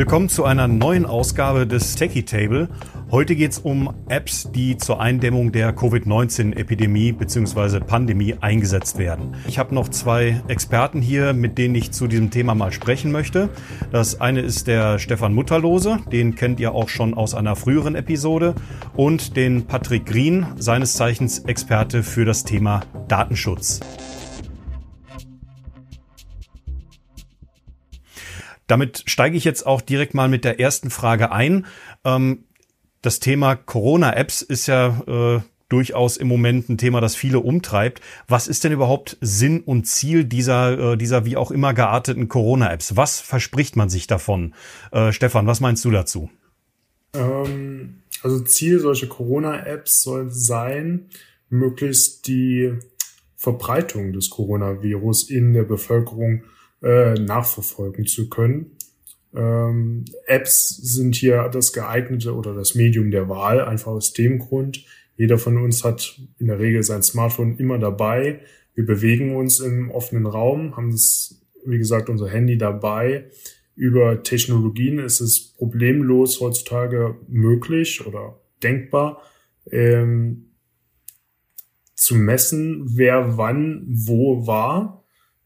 Willkommen zu einer neuen Ausgabe des Techie Table. Heute geht es um Apps, die zur Eindämmung der Covid-19-Epidemie bzw. Pandemie eingesetzt werden. Ich habe noch zwei Experten hier, mit denen ich zu diesem Thema mal sprechen möchte. Das eine ist der Stefan Mutterlose, den kennt ihr auch schon aus einer früheren Episode, und den Patrick Green, seines Zeichens Experte für das Thema Datenschutz. Damit steige ich jetzt auch direkt mal mit der ersten Frage ein. Ähm, das Thema Corona-Apps ist ja äh, durchaus im Moment ein Thema, das viele umtreibt. Was ist denn überhaupt Sinn und Ziel dieser, äh, dieser wie auch immer gearteten Corona-Apps? Was verspricht man sich davon? Äh, Stefan, was meinst du dazu? Ähm, also Ziel solcher Corona-Apps soll sein, möglichst die Verbreitung des Coronavirus in der Bevölkerung äh, nachverfolgen zu können. Ähm, Apps sind hier das geeignete oder das Medium der Wahl, einfach aus dem Grund. Jeder von uns hat in der Regel sein Smartphone immer dabei. Wir bewegen uns im offenen Raum, haben es, wie gesagt, unser Handy dabei. Über Technologien ist es problemlos heutzutage möglich oder denkbar, ähm, zu messen, wer wann wo war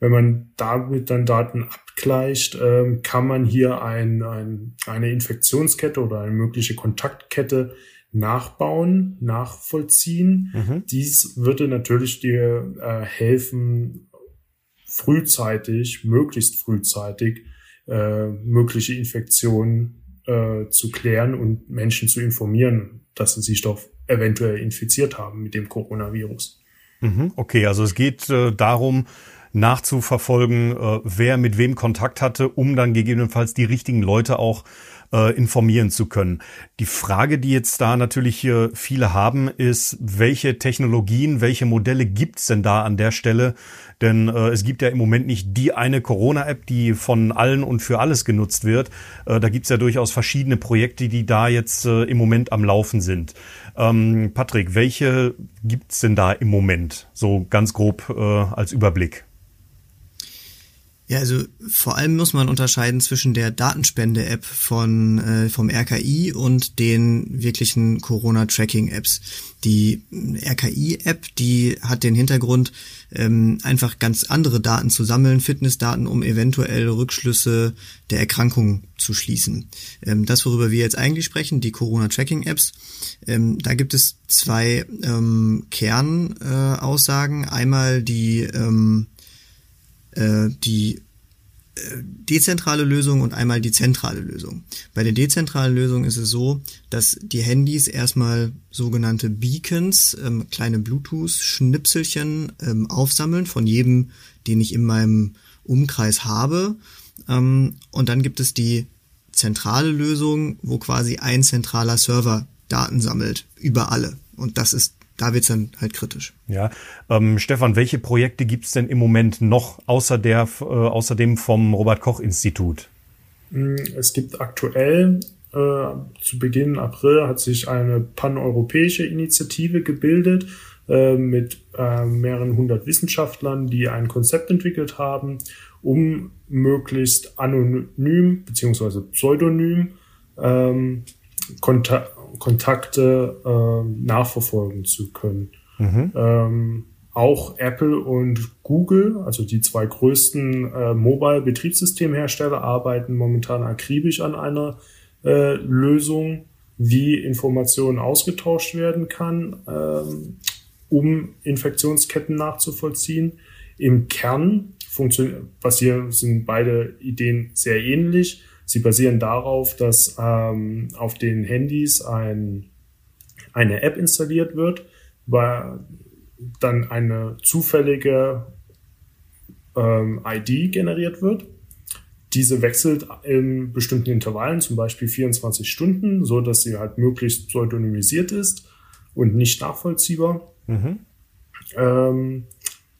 wenn man damit dann Daten abgleicht, ähm, kann man hier ein, ein, eine Infektionskette oder eine mögliche Kontaktkette nachbauen, nachvollziehen. Mhm. Dies würde natürlich dir äh, helfen, frühzeitig, möglichst frühzeitig, äh, mögliche Infektionen äh, zu klären und Menschen zu informieren, dass sie sich doch eventuell infiziert haben mit dem Coronavirus. Mhm. Okay, also es geht äh, darum, nachzuverfolgen, äh, wer mit wem Kontakt hatte, um dann gegebenenfalls die richtigen Leute auch äh, informieren zu können. Die Frage, die jetzt da natürlich hier viele haben, ist, welche Technologien, welche Modelle gibt's denn da an der Stelle? Denn äh, es gibt ja im Moment nicht die eine Corona-App, die von allen und für alles genutzt wird. Äh, da gibt's ja durchaus verschiedene Projekte, die da jetzt äh, im Moment am Laufen sind. Ähm, Patrick, welche gibt's denn da im Moment? So ganz grob äh, als Überblick. Ja, also vor allem muss man unterscheiden zwischen der Datenspende-App von äh, vom RKI und den wirklichen Corona-Tracking-Apps. Die RKI-App, die hat den Hintergrund, ähm, einfach ganz andere Daten zu sammeln, Fitnessdaten, um eventuell Rückschlüsse der Erkrankung zu schließen. Ähm, das, worüber wir jetzt eigentlich sprechen, die Corona-Tracking-Apps, ähm, da gibt es zwei ähm, Kernaussagen. Äh, Einmal die ähm, äh, die äh, dezentrale Lösung und einmal die zentrale Lösung. Bei der dezentralen Lösung ist es so, dass die Handys erstmal sogenannte Beacons, ähm, kleine Bluetooth-Schnipselchen ähm, aufsammeln von jedem, den ich in meinem Umkreis habe. Ähm, und dann gibt es die zentrale Lösung, wo quasi ein zentraler Server Daten sammelt über alle. Und das ist da wird's dann halt kritisch. Ja, ähm, Stefan, welche Projekte gibt's denn im Moment noch außer der, äh, außerdem vom Robert Koch Institut? Mm, es gibt aktuell äh, zu Beginn April hat sich eine paneuropäische Initiative gebildet äh, mit äh, mehreren hundert Wissenschaftlern, die ein Konzept entwickelt haben, um möglichst anonym beziehungsweise pseudonym ähm, Konta Kontakte äh, nachverfolgen zu können. Mhm. Ähm, auch Apple und Google, also die zwei größten äh, Mobile-Betriebssystemhersteller, arbeiten momentan akribisch an einer äh, Lösung, wie Informationen ausgetauscht werden kann, ähm, um Infektionsketten nachzuvollziehen. Im Kern funktioniert, basieren, sind beide Ideen sehr ähnlich. Sie basieren darauf, dass ähm, auf den Handys ein, eine App installiert wird, weil dann eine zufällige ähm, ID generiert wird. Diese wechselt in bestimmten Intervallen, zum Beispiel 24 Stunden, so dass sie halt möglichst pseudonymisiert ist und nicht nachvollziehbar. Mhm. Ähm,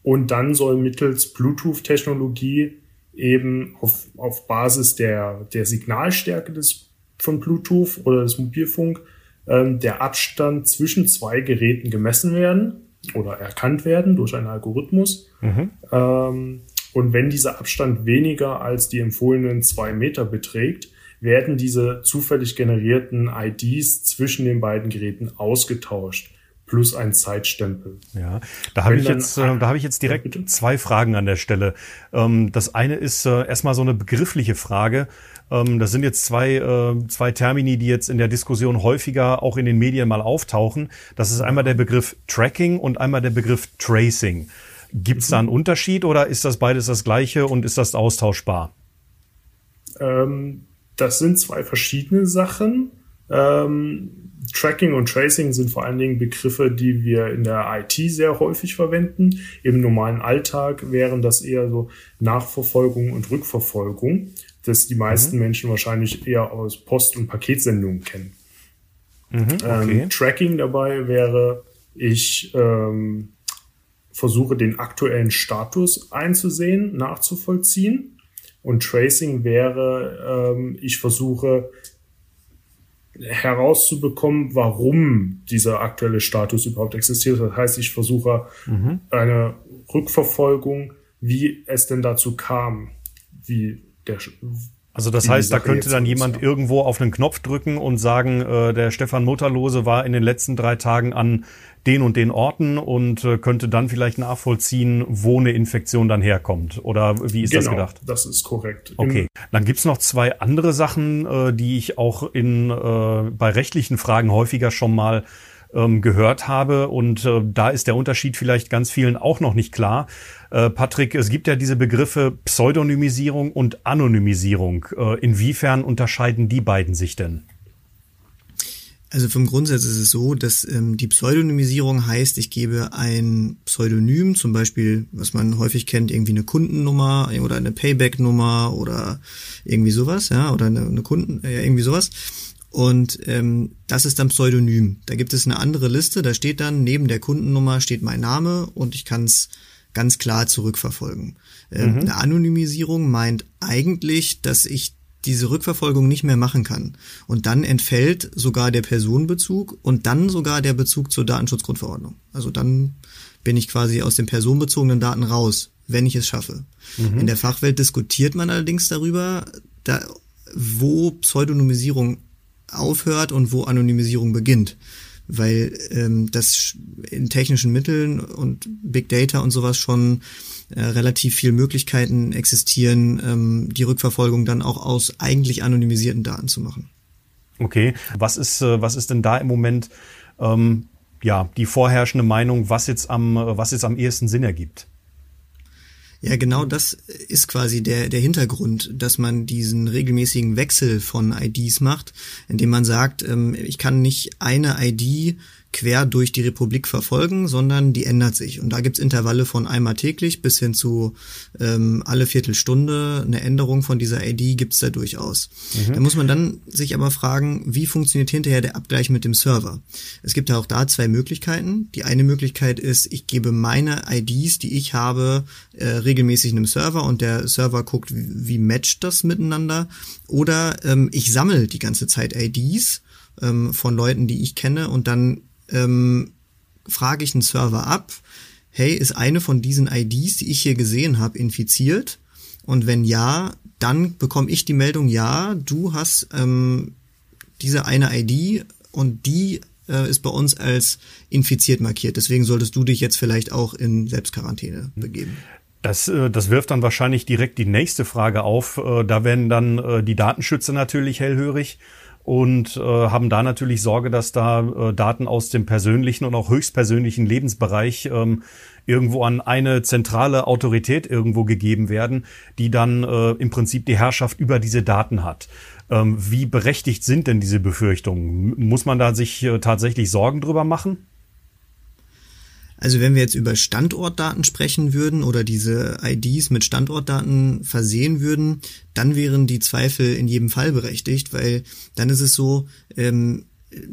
und dann soll mittels Bluetooth-Technologie eben auf, auf Basis der, der Signalstärke des, von Bluetooth oder des Mobilfunk ähm, der Abstand zwischen zwei Geräten gemessen werden oder erkannt werden durch einen Algorithmus. Mhm. Ähm, und wenn dieser Abstand weniger als die empfohlenen zwei Meter beträgt, werden diese zufällig generierten IDs zwischen den beiden Geräten ausgetauscht plus ein Zeitstempel. Ja, da habe ich jetzt, äh, da habe ich jetzt direkt ja, zwei Fragen an der Stelle. Ähm, das eine ist äh, erstmal so eine begriffliche Frage. Ähm, das sind jetzt zwei, äh, zwei Termini, die jetzt in der Diskussion häufiger auch in den Medien mal auftauchen. Das ist einmal der Begriff Tracking und einmal der Begriff Tracing. Gibt es da einen Unterschied oder ist das beides das gleiche und ist das austauschbar? Ähm, das sind zwei verschiedene Sachen. Ähm, Tracking und Tracing sind vor allen Dingen Begriffe, die wir in der IT sehr häufig verwenden. Im normalen Alltag wären das eher so Nachverfolgung und Rückverfolgung, das die meisten mhm. Menschen wahrscheinlich eher aus Post- und Paketsendungen kennen. Mhm, okay. ähm, Tracking dabei wäre, ich ähm, versuche den aktuellen Status einzusehen, nachzuvollziehen. Und Tracing wäre, ähm, ich versuche herauszubekommen, warum dieser aktuelle Status überhaupt existiert. Das heißt, ich versuche mhm. eine Rückverfolgung, wie es denn dazu kam, wie der also das heißt, da könnte dann jemand irgendwo auf einen Knopf drücken und sagen, äh, der Stefan Mutterlose war in den letzten drei Tagen an den und den Orten und äh, könnte dann vielleicht nachvollziehen, wo eine Infektion dann herkommt. Oder wie ist genau, das gedacht? Das ist korrekt. Okay. Dann gibt's noch zwei andere Sachen, äh, die ich auch in äh, bei rechtlichen Fragen häufiger schon mal ähm, gehört habe. Und äh, da ist der Unterschied vielleicht ganz vielen auch noch nicht klar. Äh, Patrick, es gibt ja diese Begriffe Pseudonymisierung und Anonymisierung. Äh, inwiefern unterscheiden die beiden sich denn? Also vom Grundsatz ist es so, dass ähm, die Pseudonymisierung heißt, ich gebe ein Pseudonym, zum Beispiel, was man häufig kennt, irgendwie eine Kundennummer oder eine Payback-Nummer oder irgendwie sowas, ja, oder eine, eine Kunden, äh, irgendwie sowas. Und ähm, das ist dann Pseudonym. Da gibt es eine andere Liste, da steht dann, neben der Kundennummer steht mein Name und ich kann es ganz klar zurückverfolgen. Ähm, mhm. Eine Anonymisierung meint eigentlich, dass ich diese Rückverfolgung nicht mehr machen kann. Und dann entfällt sogar der Personenbezug und dann sogar der Bezug zur Datenschutzgrundverordnung. Also dann bin ich quasi aus den personenbezogenen Daten raus, wenn ich es schaffe. Mhm. In der Fachwelt diskutiert man allerdings darüber, da, wo Pseudonymisierung aufhört und wo Anonymisierung beginnt. Weil ähm, das in technischen Mitteln und Big Data und sowas schon äh, relativ viel Möglichkeiten existieren, ähm, die Rückverfolgung dann auch aus eigentlich anonymisierten Daten zu machen. Okay, was ist, äh, was ist denn da im Moment ähm, ja die vorherrschende Meinung, was jetzt am, was jetzt am ehesten Sinn ergibt? Ja, genau das ist quasi der, der Hintergrund, dass man diesen regelmäßigen Wechsel von IDs macht, indem man sagt, ähm, ich kann nicht eine ID quer durch die Republik verfolgen, sondern die ändert sich. Und da gibt's Intervalle von einmal täglich bis hin zu ähm, alle Viertelstunde. Eine Änderung von dieser ID gibt's da durchaus. Mhm. Da muss man dann sich aber fragen, wie funktioniert hinterher der Abgleich mit dem Server? Es gibt ja auch da zwei Möglichkeiten. Die eine Möglichkeit ist, ich gebe meine IDs, die ich habe, äh, regelmäßig einem Server und der Server guckt, wie, wie matcht das miteinander. Oder ähm, ich sammle die ganze Zeit IDs ähm, von Leuten, die ich kenne und dann ähm, frage ich einen Server ab, hey, ist eine von diesen IDs, die ich hier gesehen habe, infiziert? Und wenn ja, dann bekomme ich die Meldung, ja, du hast ähm, diese eine ID und die äh, ist bei uns als infiziert markiert. Deswegen solltest du dich jetzt vielleicht auch in Selbstquarantäne begeben. Das, äh, das wirft dann wahrscheinlich direkt die nächste Frage auf. Äh, da werden dann äh, die Datenschützer natürlich hellhörig und äh, haben da natürlich Sorge, dass da äh, Daten aus dem persönlichen und auch höchstpersönlichen Lebensbereich ähm, irgendwo an eine zentrale Autorität irgendwo gegeben werden, die dann äh, im Prinzip die Herrschaft über diese Daten hat. Ähm, wie berechtigt sind denn diese Befürchtungen? Muss man da sich äh, tatsächlich Sorgen drüber machen? Also wenn wir jetzt über Standortdaten sprechen würden oder diese IDs mit Standortdaten versehen würden, dann wären die Zweifel in jedem Fall berechtigt, weil dann ist es so, ähm,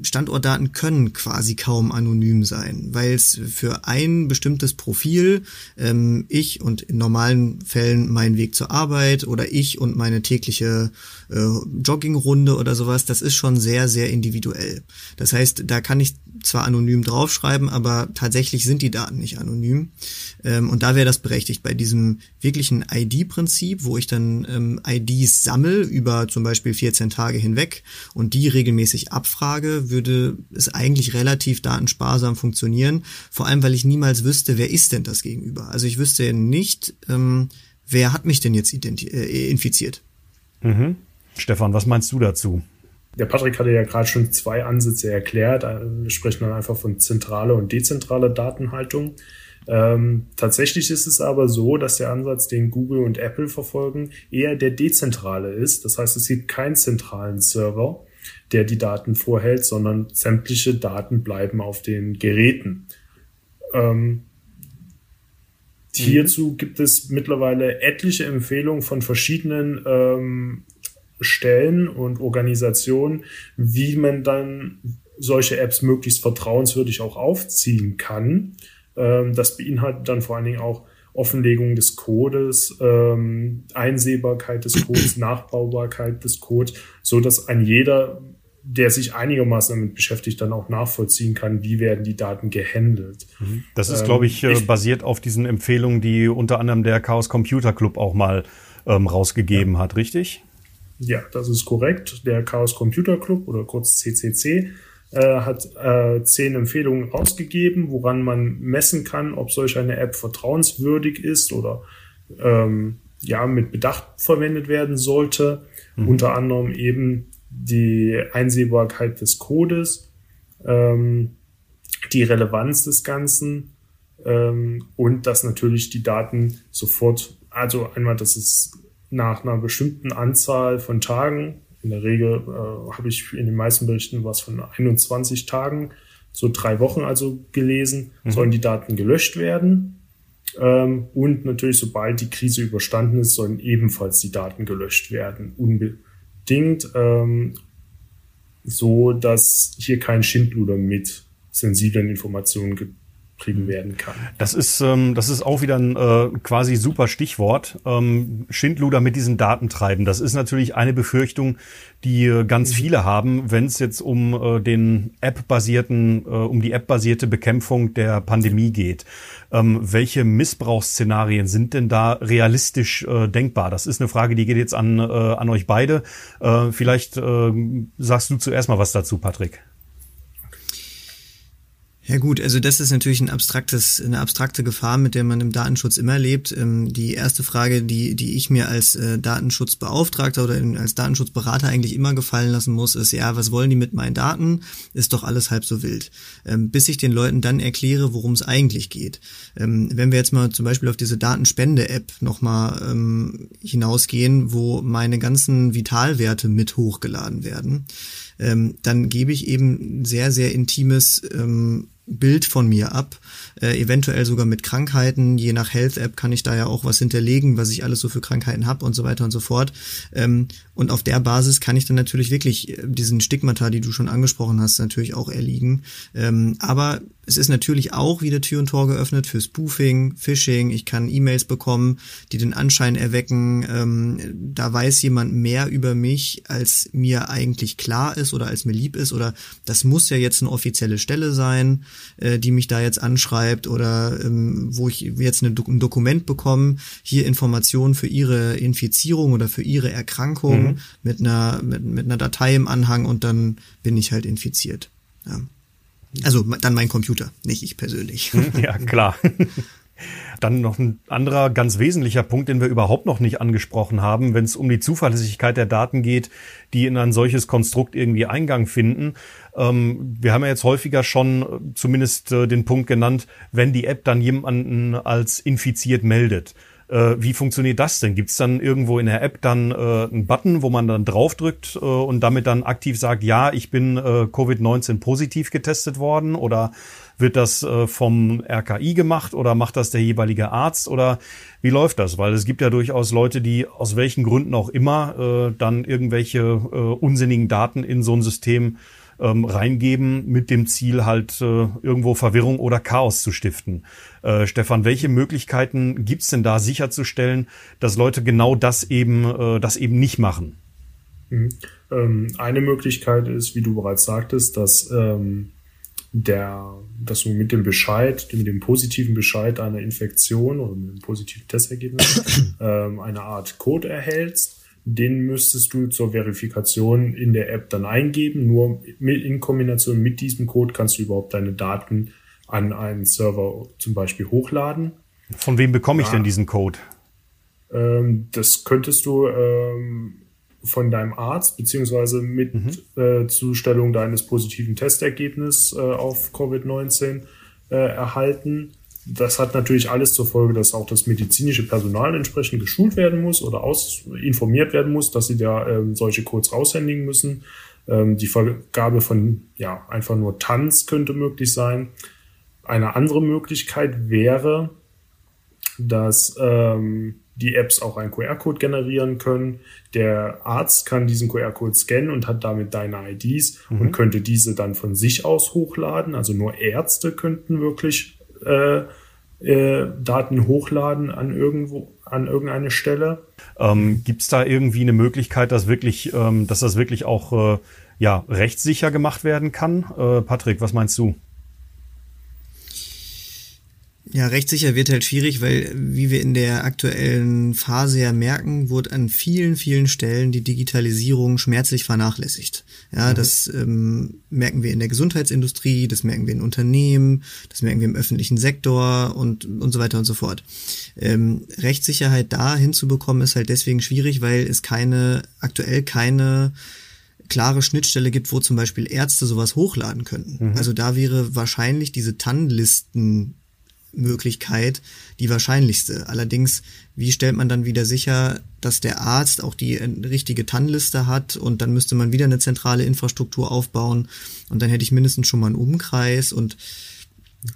Standortdaten können quasi kaum anonym sein, weil es für ein bestimmtes Profil ähm, ich und in normalen Fällen mein Weg zur Arbeit oder ich und meine tägliche äh, Joggingrunde oder sowas, das ist schon sehr, sehr individuell. Das heißt, da kann ich zwar anonym draufschreiben, aber tatsächlich sind die Daten nicht anonym. Ähm, und da wäre das berechtigt. Bei diesem wirklichen ID-Prinzip, wo ich dann ähm, IDs sammle über zum Beispiel 14 Tage hinweg und die regelmäßig abfrage, würde es eigentlich relativ datensparsam funktionieren. Vor allem, weil ich niemals wüsste, wer ist denn das gegenüber. Also ich wüsste nicht, ähm, wer hat mich denn jetzt äh, infiziert. Mhm. Stefan, was meinst du dazu? Der Patrick hatte ja gerade schon zwei Ansätze erklärt. Wir sprechen dann einfach von zentraler und dezentraler Datenhaltung. Ähm, tatsächlich ist es aber so, dass der Ansatz, den Google und Apple verfolgen, eher der dezentrale ist. Das heißt, es gibt keinen zentralen Server, der die Daten vorhält, sondern sämtliche Daten bleiben auf den Geräten. Ähm, mhm. Hierzu gibt es mittlerweile etliche Empfehlungen von verschiedenen ähm, Stellen und Organisationen, wie man dann solche Apps möglichst vertrauenswürdig auch aufziehen kann. Ähm, das beinhaltet dann vor allen Dingen auch Offenlegung des Codes, ähm, Einsehbarkeit des Codes, Nachbaubarkeit des Codes, so dass ein jeder, der sich einigermaßen damit beschäftigt, dann auch nachvollziehen kann, wie werden die Daten gehandelt. Mhm. Das ist, ähm, glaube ich, ich, basiert auf diesen Empfehlungen, die unter anderem der Chaos Computer Club auch mal ähm, rausgegeben ja. hat, richtig? Ja, das ist korrekt. Der Chaos Computer Club oder kurz CCC äh, hat äh, zehn Empfehlungen rausgegeben, woran man messen kann, ob solch eine App vertrauenswürdig ist oder ähm, ja mit Bedacht verwendet werden sollte. Mhm. Unter anderem eben die Einsehbarkeit des Codes, ähm, die Relevanz des Ganzen ähm, und dass natürlich die Daten sofort, also einmal, dass es nach einer bestimmten Anzahl von Tagen in der Regel äh, habe ich in den meisten Berichten was von 21 Tagen, so drei Wochen also gelesen, mhm. sollen die Daten gelöscht werden. Ähm, und natürlich, sobald die Krise überstanden ist, sollen ebenfalls die Daten gelöscht werden. Unbedingt, ähm, so dass hier kein Schindluder mit sensiblen Informationen gibt kriegen werden kann. Das ist, ähm, das ist auch wieder ein äh, quasi super Stichwort. Ähm, Schindluder mit diesen Daten treiben. Das ist natürlich eine Befürchtung, die äh, ganz mhm. viele haben, wenn es jetzt um äh, den App-basierten, äh, um die App-basierte Bekämpfung der Pandemie geht. Ähm, welche Missbrauchsszenarien sind denn da realistisch äh, denkbar? Das ist eine Frage, die geht jetzt an, äh, an euch beide. Äh, vielleicht äh, sagst du zuerst mal was dazu, Patrick. Ja gut, also das ist natürlich ein abstraktes, eine abstrakte Gefahr, mit der man im Datenschutz immer lebt. Ähm, die erste Frage, die, die ich mir als äh, Datenschutzbeauftragter oder als Datenschutzberater eigentlich immer gefallen lassen muss, ist, ja, was wollen die mit meinen Daten? Ist doch alles halb so wild. Ähm, bis ich den Leuten dann erkläre, worum es eigentlich geht. Ähm, wenn wir jetzt mal zum Beispiel auf diese Datenspende-App nochmal hinausgehen, wo meine ganzen Vitalwerte mit hochgeladen werden, dann gebe ich eben sehr, sehr intimes Bild von mir ab, äh, eventuell sogar mit Krankheiten. Je nach Health App kann ich da ja auch was hinterlegen, was ich alles so für Krankheiten habe und so weiter und so fort. Ähm, und auf der Basis kann ich dann natürlich wirklich äh, diesen Stigmata, die du schon angesprochen hast, natürlich auch erliegen. Ähm, aber es ist natürlich auch wieder Tür und Tor geöffnet für Spoofing, Phishing. Ich kann E-Mails bekommen, die den Anschein erwecken, ähm, da weiß jemand mehr über mich, als mir eigentlich klar ist oder als mir lieb ist. Oder das muss ja jetzt eine offizielle Stelle sein, äh, die mich da jetzt anschreibt oder ähm, wo ich jetzt eine, ein Dokument bekomme, hier Informationen für ihre Infizierung oder für ihre Erkrankung mhm. mit einer mit, mit einer Datei im Anhang und dann bin ich halt infiziert. Ja. Also dann mein Computer, nicht ich persönlich. Ja, klar. Dann noch ein anderer ganz wesentlicher Punkt, den wir überhaupt noch nicht angesprochen haben, wenn es um die Zuverlässigkeit der Daten geht, die in ein solches Konstrukt irgendwie Eingang finden. Ähm, wir haben ja jetzt häufiger schon äh, zumindest äh, den Punkt genannt, wenn die App dann jemanden als infiziert meldet. Äh, wie funktioniert das denn? Gibt es dann irgendwo in der App dann äh, einen Button, wo man dann draufdrückt äh, und damit dann aktiv sagt, ja, ich bin äh, Covid-19 positiv getestet worden? Oder wird das äh, vom RKI gemacht oder macht das der jeweilige Arzt? Oder wie läuft das? Weil es gibt ja durchaus Leute, die aus welchen Gründen auch immer äh, dann irgendwelche äh, unsinnigen Daten in so ein System ähm, reingeben mit dem Ziel halt äh, irgendwo Verwirrung oder Chaos zu stiften. Äh, Stefan, welche Möglichkeiten gibt's denn da sicherzustellen, dass Leute genau das eben, äh, das eben nicht machen? Mhm. Ähm, eine Möglichkeit ist, wie du bereits sagtest, dass ähm, der, dass du mit dem Bescheid, mit dem positiven Bescheid einer Infektion oder mit dem positiven Testergebnis ähm, eine Art Code erhältst. Den müsstest du zur Verifikation in der App dann eingeben. Nur in Kombination mit diesem Code kannst du überhaupt deine Daten an einen Server zum Beispiel hochladen. Von wem bekomme ich ja. denn diesen Code? Ähm, das könntest du ähm, von deinem Arzt beziehungsweise mit mhm. äh, Zustellung deines positiven Testergebnisses äh, auf Covid-19 äh, erhalten. Das hat natürlich alles zur Folge, dass auch das medizinische Personal entsprechend geschult werden muss oder aus, informiert werden muss, dass sie da ähm, solche Codes raushändigen müssen. Ähm, die Vergabe von ja einfach nur Tanz könnte möglich sein. Eine andere Möglichkeit wäre, dass ähm, die Apps auch einen QR-Code generieren können. Der Arzt kann diesen QR-Code scannen und hat damit deine IDs mhm. und könnte diese dann von sich aus hochladen. Also nur Ärzte könnten wirklich äh, äh, Daten hochladen an irgendwo an irgendeine Stelle. Ähm, Gibt es da irgendwie eine Möglichkeit, dass wirklich, ähm, dass das wirklich auch äh, ja rechtssicher gemacht werden kann? Äh, Patrick, was meinst du? Ja, rechtssicher wird halt schwierig, weil, wie wir in der aktuellen Phase ja merken, wird an vielen, vielen Stellen die Digitalisierung schmerzlich vernachlässigt. Ja, mhm. das ähm, merken wir in der Gesundheitsindustrie, das merken wir in Unternehmen, das merken wir im öffentlichen Sektor und, und so weiter und so fort. Ähm, Rechtssicherheit da hinzubekommen ist halt deswegen schwierig, weil es keine, aktuell keine klare Schnittstelle gibt, wo zum Beispiel Ärzte sowas hochladen könnten. Mhm. Also da wäre wahrscheinlich diese TAN-Listen Möglichkeit die wahrscheinlichste. Allerdings, wie stellt man dann wieder sicher, dass der Arzt auch die äh, richtige TAN-Liste hat und dann müsste man wieder eine zentrale Infrastruktur aufbauen und dann hätte ich mindestens schon mal einen Umkreis und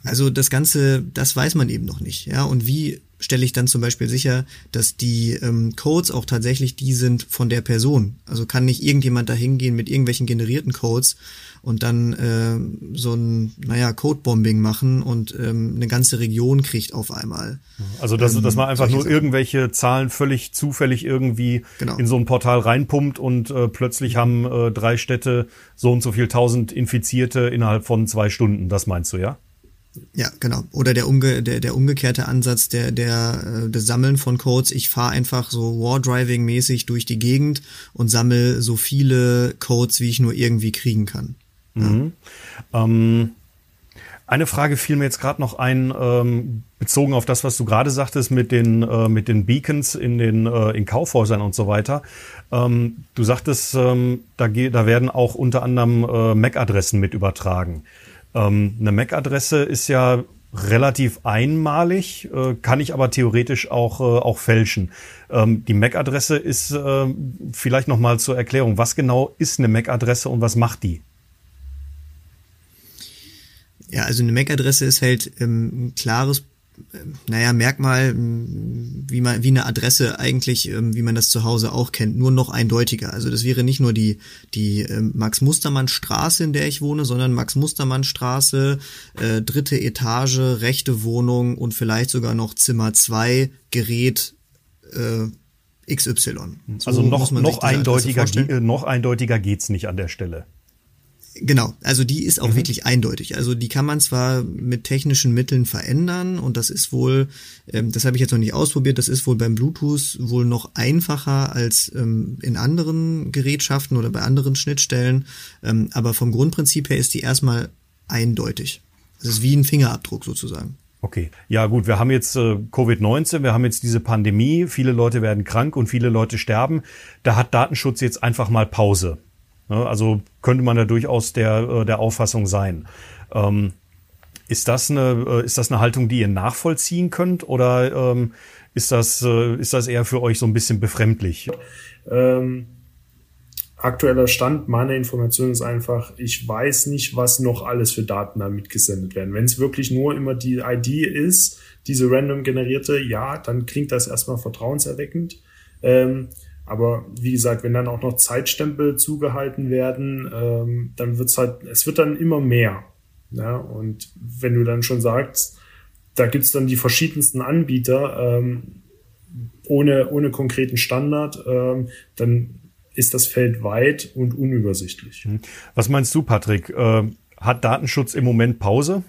also das Ganze, das weiß man eben noch nicht, ja. Und wie stelle ich dann zum Beispiel sicher, dass die ähm, Codes auch tatsächlich die sind von der Person? Also kann nicht irgendjemand da hingehen mit irgendwelchen generierten Codes und dann äh, so ein, naja, Codebombing machen und ähm, eine ganze Region kriegt auf einmal. Also dass, ähm, dass man einfach nur Sachen. irgendwelche Zahlen völlig zufällig irgendwie genau. in so ein Portal reinpumpt und äh, plötzlich haben äh, drei Städte so und so viel tausend Infizierte innerhalb von zwei Stunden. Das meinst du, ja? Ja, genau. Oder der, umge der, der umgekehrte Ansatz, der, der, äh, das Sammeln von Codes. Ich fahre einfach so War-Driving-mäßig durch die Gegend und sammle so viele Codes, wie ich nur irgendwie kriegen kann. Mhm. Ähm, eine Frage fiel mir jetzt gerade noch ein, ähm, bezogen auf das, was du gerade sagtest mit den, äh, mit den Beacons in den äh, in Kaufhäusern und so weiter. Ähm, du sagtest, ähm, da, da werden auch unter anderem äh, MAC-Adressen mit übertragen. Ähm, eine MAC-Adresse ist ja relativ einmalig, äh, kann ich aber theoretisch auch, äh, auch fälschen. Ähm, die MAC-Adresse ist äh, vielleicht nochmal zur Erklärung. Was genau ist eine MAC-Adresse und was macht die? Ja, also eine MAC-Adresse ist halt ähm, ein klares naja, Merkmal, wie man, wie eine Adresse eigentlich, ähm, wie man das zu Hause auch kennt, nur noch eindeutiger. Also das wäre nicht nur die, die ähm, Max-Mustermann-Straße, in der ich wohne, sondern Max-Mustermann-Straße, äh, dritte Etage, rechte Wohnung und vielleicht sogar noch Zimmer zwei Gerät äh, XY. So also noch, noch eindeutiger, noch eindeutiger geht's nicht an der Stelle. Genau, also die ist auch mhm. wirklich eindeutig. Also die kann man zwar mit technischen Mitteln verändern und das ist wohl, ähm, das habe ich jetzt noch nicht ausprobiert, das ist wohl beim Bluetooth wohl noch einfacher als ähm, in anderen Gerätschaften oder bei anderen Schnittstellen. Ähm, aber vom Grundprinzip her ist die erstmal eindeutig. Das ist wie ein Fingerabdruck sozusagen. Okay, ja gut, wir haben jetzt äh, Covid-19, wir haben jetzt diese Pandemie, viele Leute werden krank und viele Leute sterben. Da hat Datenschutz jetzt einfach mal Pause. Ne? Also könnte man da durchaus der, äh, der Auffassung sein. Ähm, ist das eine, äh, ist das eine Haltung, die ihr nachvollziehen könnt oder ähm, ist das, äh, ist das eher für euch so ein bisschen befremdlich? Ähm, aktueller Stand meiner Information ist einfach, ich weiß nicht, was noch alles für Daten da mitgesendet werden. Wenn es wirklich nur immer die ID ist, diese random generierte, ja, dann klingt das erstmal vertrauenserweckend. Ähm, Aber wie gesagt, wenn dann auch noch Zeitstempel zugehalten werden, ähm, dann wird's halt, es wird dann immer mehr. Ja? Und wenn du dann schon sagst, da gibt's dann die verschiedensten Anbieter ähm, ohne, ohne konkreten Standard, ähm, dann ist das Feld weit und unübersichtlich. Mhm. Was meinst du, Patrick? Äh, hat Datenschutz im Moment Pause?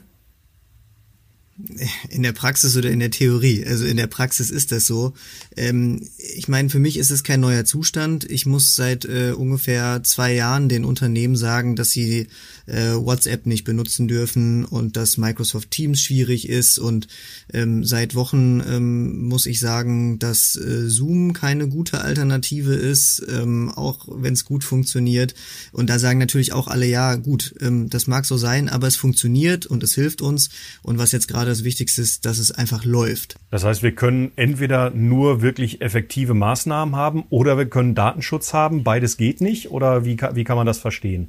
In der Praxis oder in der Theorie. Also in der Praxis ist das so. Ähm, ich meine, für mich ist es kein neuer Zustand. Ich muss seit äh, ungefähr zwei Jahren den Unternehmen sagen, dass sie äh, WhatsApp nicht benutzen dürfen und dass Microsoft Teams schwierig ist. Und ähm, seit Wochen ähm, muss ich sagen, dass äh, Zoom keine gute Alternative ist, ähm, auch wenn es gut funktioniert. Und da sagen natürlich auch alle, ja gut, ähm, das mag so sein, aber es funktioniert und es hilft uns. Und was jetzt gerade gerade das Wichtigste ist, dass es einfach läuft. Das heißt, wir können entweder nur wirklich effektive Maßnahmen haben oder wir können Datenschutz haben. Beides geht nicht oder wie, wie kann man das verstehen?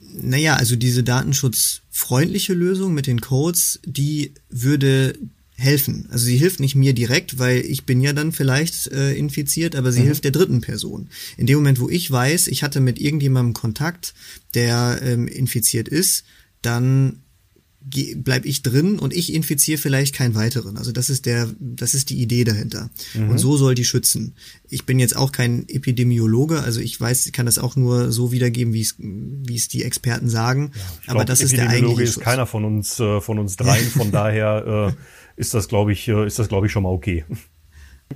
Naja, also diese datenschutzfreundliche Lösung mit den Codes, die würde helfen. Also sie hilft nicht mir direkt, weil ich bin ja dann vielleicht äh, infiziert, aber sie mhm. hilft der dritten Person. In dem Moment, wo ich weiß, ich hatte mit irgendjemandem Kontakt, der ähm, infiziert ist, dann bleib ich drin und ich infiziere vielleicht keinen weiteren. Also das ist der, das ist die Idee dahinter. Mhm. Und so soll die schützen. Ich bin jetzt auch kein Epidemiologe, also ich weiß, ich kann das auch nur so wiedergeben, wie es, wie es die Experten sagen. Ja, Aber glaub, das ist der eigentliche ist Schutz. keiner von uns, äh, von uns dreien. Von daher äh, ist das, glaube ich, äh, ist das, glaube ich, schon mal okay.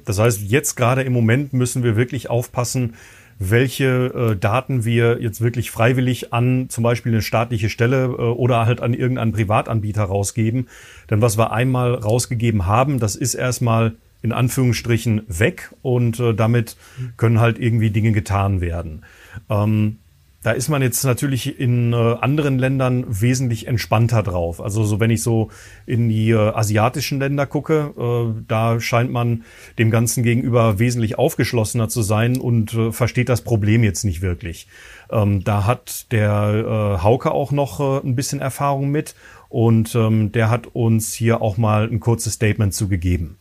Das heißt, jetzt gerade im Moment müssen wir wirklich aufpassen, welche äh, Daten wir jetzt wirklich freiwillig an zum Beispiel eine staatliche Stelle äh, oder halt an irgendeinen Privatanbieter rausgeben. Denn was wir einmal rausgegeben haben, das ist erstmal in Anführungsstrichen weg und äh, damit können halt irgendwie Dinge getan werden. Ähm, da ist man jetzt natürlich in äh, anderen Ländern wesentlich entspannter drauf. Also so wenn ich so in die äh, asiatischen Länder gucke, äh, da scheint man dem Ganzen gegenüber wesentlich aufgeschlossener zu sein und äh, versteht das Problem jetzt nicht wirklich. Ähm, da hat der äh, Hauke auch noch äh, ein bisschen Erfahrung mit und ähm, der hat uns hier auch mal ein kurzes Statement zugegeben.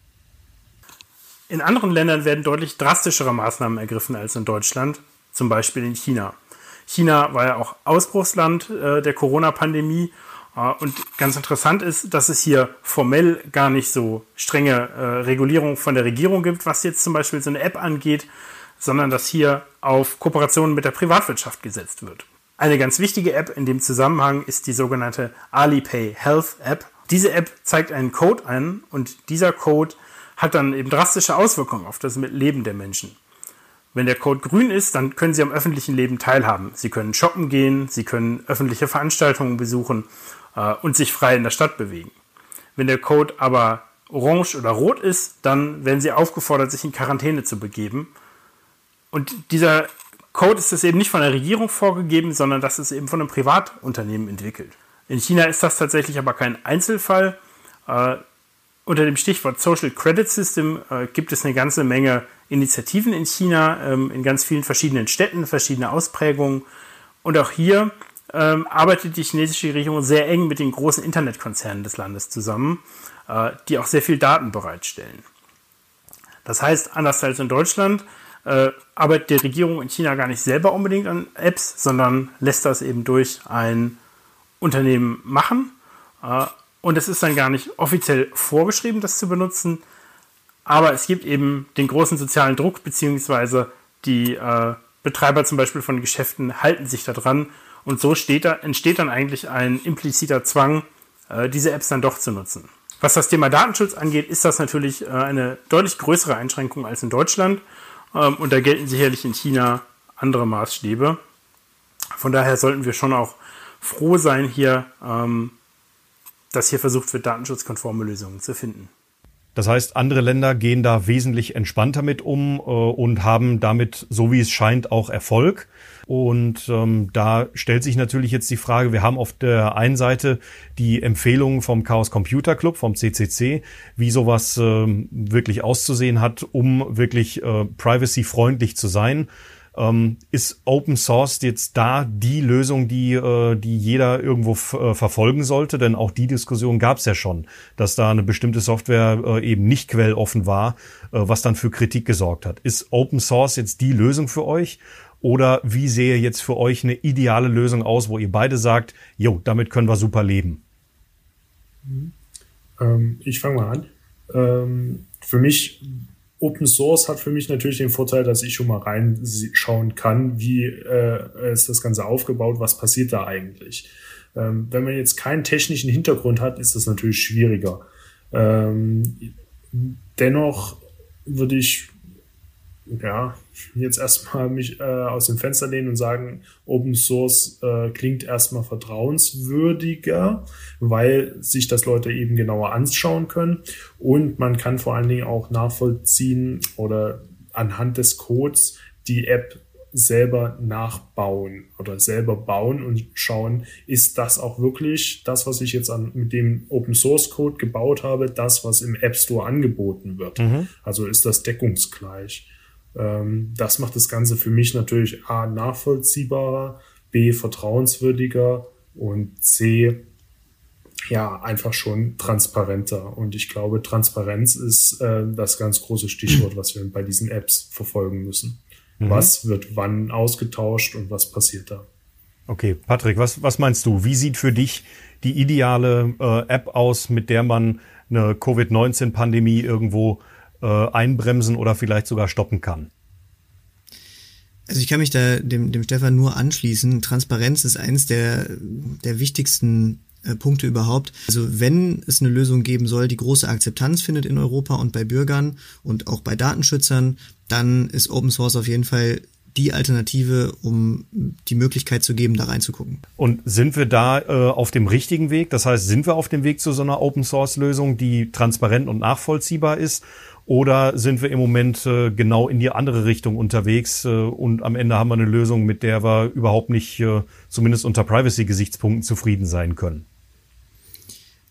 In anderen Ländern werden deutlich drastischere Maßnahmen ergriffen als in Deutschland, zum Beispiel in China. China war ja auch Ausbruchsland äh, der Corona-Pandemie. Äh, und ganz interessant ist, dass es hier formell gar nicht so strenge äh, Regulierung von der Regierung gibt, was jetzt zum Beispiel so eine App angeht, sondern dass hier auf Kooperationen mit der Privatwirtschaft gesetzt wird. Eine ganz wichtige App in dem Zusammenhang ist die sogenannte Alipay Health App. Diese App zeigt einen Code an und dieser Code hat dann eben drastische Auswirkungen auf das Leben der Menschen. Wenn der Code grün ist, dann können Sie am öffentlichen Leben teilhaben. Sie können shoppen gehen, Sie können öffentliche Veranstaltungen besuchen äh, und sich frei in der Stadt bewegen. Wenn der Code aber orange oder rot ist, dann werden Sie aufgefordert, sich in Quarantäne zu begeben. Und dieser Code ist es eben nicht von der Regierung vorgegeben, sondern das ist eben von einem Privatunternehmen entwickelt. In China ist das tatsächlich aber kein Einzelfall. Äh, unter dem Stichwort Social Credit System äh, gibt es eine ganze Menge Initiativen in China, ähm, in ganz vielen verschiedenen Städten, verschiedene Ausprägungen. Und auch hier ähm, arbeitet die chinesische Regierung sehr eng mit den großen Internetkonzernen des Landes zusammen, äh, die auch sehr viel Daten bereitstellen. Das heißt, anders als in Deutschland, äh, arbeitet die Regierung in China gar nicht selber unbedingt an Apps, sondern lässt das eben durch ein Unternehmen machen. Äh, und es ist dann gar nicht offiziell vorgeschrieben, das zu benutzen. Aber es gibt eben den großen sozialen Druck, beziehungsweise die äh, Betreiber zum Beispiel von Geschäften halten sich da dran. Und so da, entsteht dann eigentlich ein impliziter Zwang, äh, diese Apps dann doch zu nutzen. Was das Thema Datenschutz angeht, ist das natürlich äh, eine deutlich größere Einschränkung als in Deutschland. Ähm, und da gelten sicherlich in China andere Maßstäbe. Von daher sollten wir schon auch froh sein, hier ähm, dass hier versucht wird, datenschutzkonforme Lösungen zu finden. Das heißt, andere Länder gehen da wesentlich entspannter mit um äh, und haben damit, so wie es scheint, auch Erfolg. Und ähm, da stellt sich natürlich jetzt die Frage, wir haben auf der einen Seite die Empfehlungen vom Chaos Computer Club, vom CCC, wie sowas äh, wirklich auszusehen hat, um wirklich äh, privacy-freundlich zu sein. Ähm, ist Open Source jetzt da die Lösung, die, äh, die jeder irgendwo äh, verfolgen sollte? Denn auch die Diskussion gab es ja schon, dass da eine bestimmte Software äh, eben nicht quelloffen war, äh, was dann für Kritik gesorgt hat. Ist Open Source jetzt die Lösung für euch? Oder wie sehe jetzt für euch eine ideale Lösung aus, wo ihr beide sagt, jo, damit können wir super leben? Ähm, ich fange mal an. Ähm, für mich Open Source hat für mich natürlich den Vorteil, dass ich schon mal reinschauen kann, wie äh, ist das Ganze aufgebaut, was passiert da eigentlich. Ähm, wenn man jetzt keinen technischen Hintergrund hat, ist das natürlich schwieriger. Ähm, dennoch würde ich ja, jetzt erstmal mich äh, aus dem Fenster lehnen und sagen, Open Source äh, klingt erstmal vertrauenswürdiger, weil sich das Leute eben genauer anschauen können und man kann vor allen Dingen auch nachvollziehen oder anhand des Codes die App selber nachbauen oder selber bauen und schauen, ist das auch wirklich das, was ich jetzt an, mit dem Open Source Code gebaut habe, das, was im App Store angeboten wird. Mhm. Also ist das deckungsgleich. Ähm, das macht das Ganze für mich natürlich A nachvollziehbarer, B vertrauenswürdiger und C ja einfach schon transparenter. Und ich glaube, Transparenz ist äh, das ganz große Stichwort, was wir bei diesen Apps verfolgen müssen. Mhm. Was wird wann ausgetauscht und was passiert da? Okay, Patrick, was, was meinst du? Wie sieht für dich die ideale äh, App aus, mit der man eine Covid-19-Pandemie irgendwo äh, einbremsen oder vielleicht sogar stoppen kann? Also ich kann mich da dem, dem Stefan nur anschließen. Transparenz ist eines der, der wichtigsten äh, Punkte überhaupt. Also wenn es eine Lösung geben soll, die große Akzeptanz findet in Europa und bei Bürgern und auch bei Datenschützern, dann ist Open Source auf jeden Fall die Alternative, um die Möglichkeit zu geben, da reinzugucken. Und sind wir da äh, auf dem richtigen Weg? Das heißt, sind wir auf dem Weg zu so einer Open Source Lösung, die transparent und nachvollziehbar ist? Oder sind wir im Moment äh, genau in die andere Richtung unterwegs äh, und am Ende haben wir eine Lösung, mit der wir überhaupt nicht, äh, zumindest unter Privacy-Gesichtspunkten, zufrieden sein können?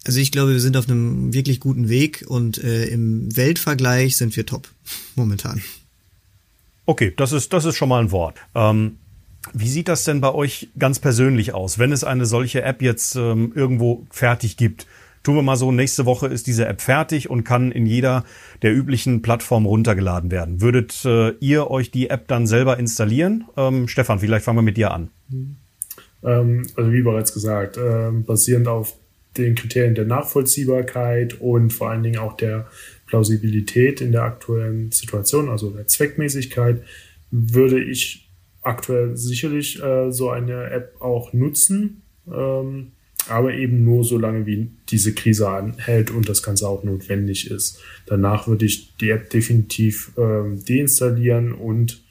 Also ich glaube, wir sind auf einem wirklich guten Weg und äh, im Weltvergleich sind wir top momentan. Okay, das ist, das ist schon mal ein Wort. Ähm, wie sieht das denn bei euch ganz persönlich aus, wenn es eine solche App jetzt ähm, irgendwo fertig gibt? Tun wir mal so, nächste Woche ist diese App fertig und kann in jeder der üblichen Plattformen runtergeladen werden. Würdet äh, ihr euch die App dann selber installieren? Ähm, Stefan, vielleicht fangen wir mit dir an. Ähm, also wie bereits gesagt, äh, basierend auf den Kriterien der Nachvollziehbarkeit und vor allen Dingen auch der Plausibilität in der aktuellen Situation, also der Zweckmäßigkeit, würde ich aktuell sicherlich äh, so eine App auch nutzen. Ähm, aber eben nur so lange, wie diese Krise anhält und das Ganze auch notwendig ist. Danach würde ich die App definitiv ähm, deinstallieren und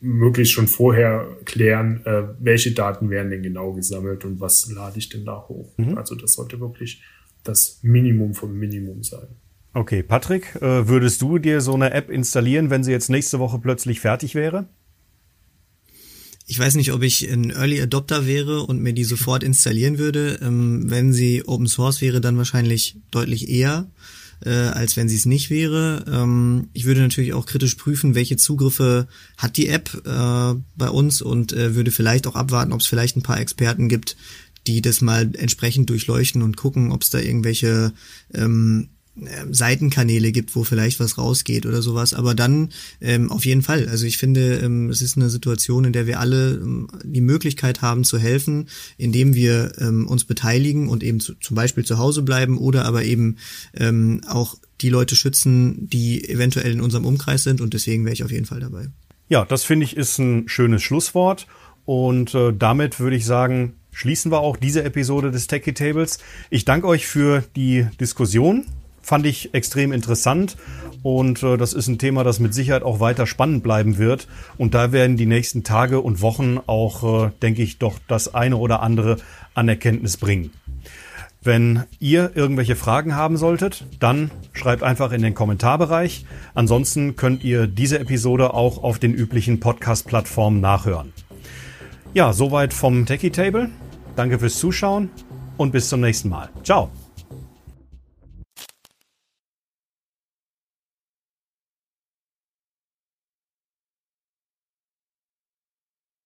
möglichst schon vorher klären, äh, welche Daten werden denn genau gesammelt und was lade ich denn da hoch. Mhm. Also das sollte wirklich das Minimum vom Minimum sein. Okay, Patrick, äh, würdest du dir so eine App installieren, wenn sie jetzt nächste Woche plötzlich fertig wäre? Ich weiß nicht, ob ich ein Early Adopter wäre und mir die sofort installieren würde. Ähm, wenn sie Open Source wäre, dann wahrscheinlich deutlich eher, äh, als wenn sie es nicht wäre. Ähm, ich würde natürlich auch kritisch prüfen, welche Zugriffe hat die App äh, bei uns und äh, würde vielleicht auch abwarten, ob es vielleicht ein paar Experten gibt, die das mal entsprechend durchleuchten und gucken, ob es da irgendwelche ähm, Seitenkanäle gibt, wo vielleicht was rausgeht oder sowas. Aber dann ähm, auf jeden Fall. Also ich finde, ähm, es ist eine Situation, in der wir alle ähm, die Möglichkeit haben zu helfen, indem wir ähm, uns beteiligen und eben zu, zum Beispiel zu Hause bleiben oder aber eben ähm, auch die Leute schützen, die eventuell in unserem Umkreis sind. Und deswegen wäre ich auf jeden Fall dabei. Ja, das finde ich ist ein schönes Schlusswort. Und äh, damit würde ich sagen, schließen wir auch diese Episode des Techie Tables. Ich danke euch für die Diskussion fand ich extrem interessant und äh, das ist ein Thema, das mit Sicherheit auch weiter spannend bleiben wird. Und da werden die nächsten Tage und Wochen auch, äh, denke ich, doch das eine oder andere an Erkenntnis bringen. Wenn ihr irgendwelche Fragen haben solltet, dann schreibt einfach in den Kommentarbereich. Ansonsten könnt ihr diese Episode auch auf den üblichen Podcast-Plattformen nachhören. Ja, soweit vom Techie Table. Danke fürs Zuschauen und bis zum nächsten Mal. Ciao.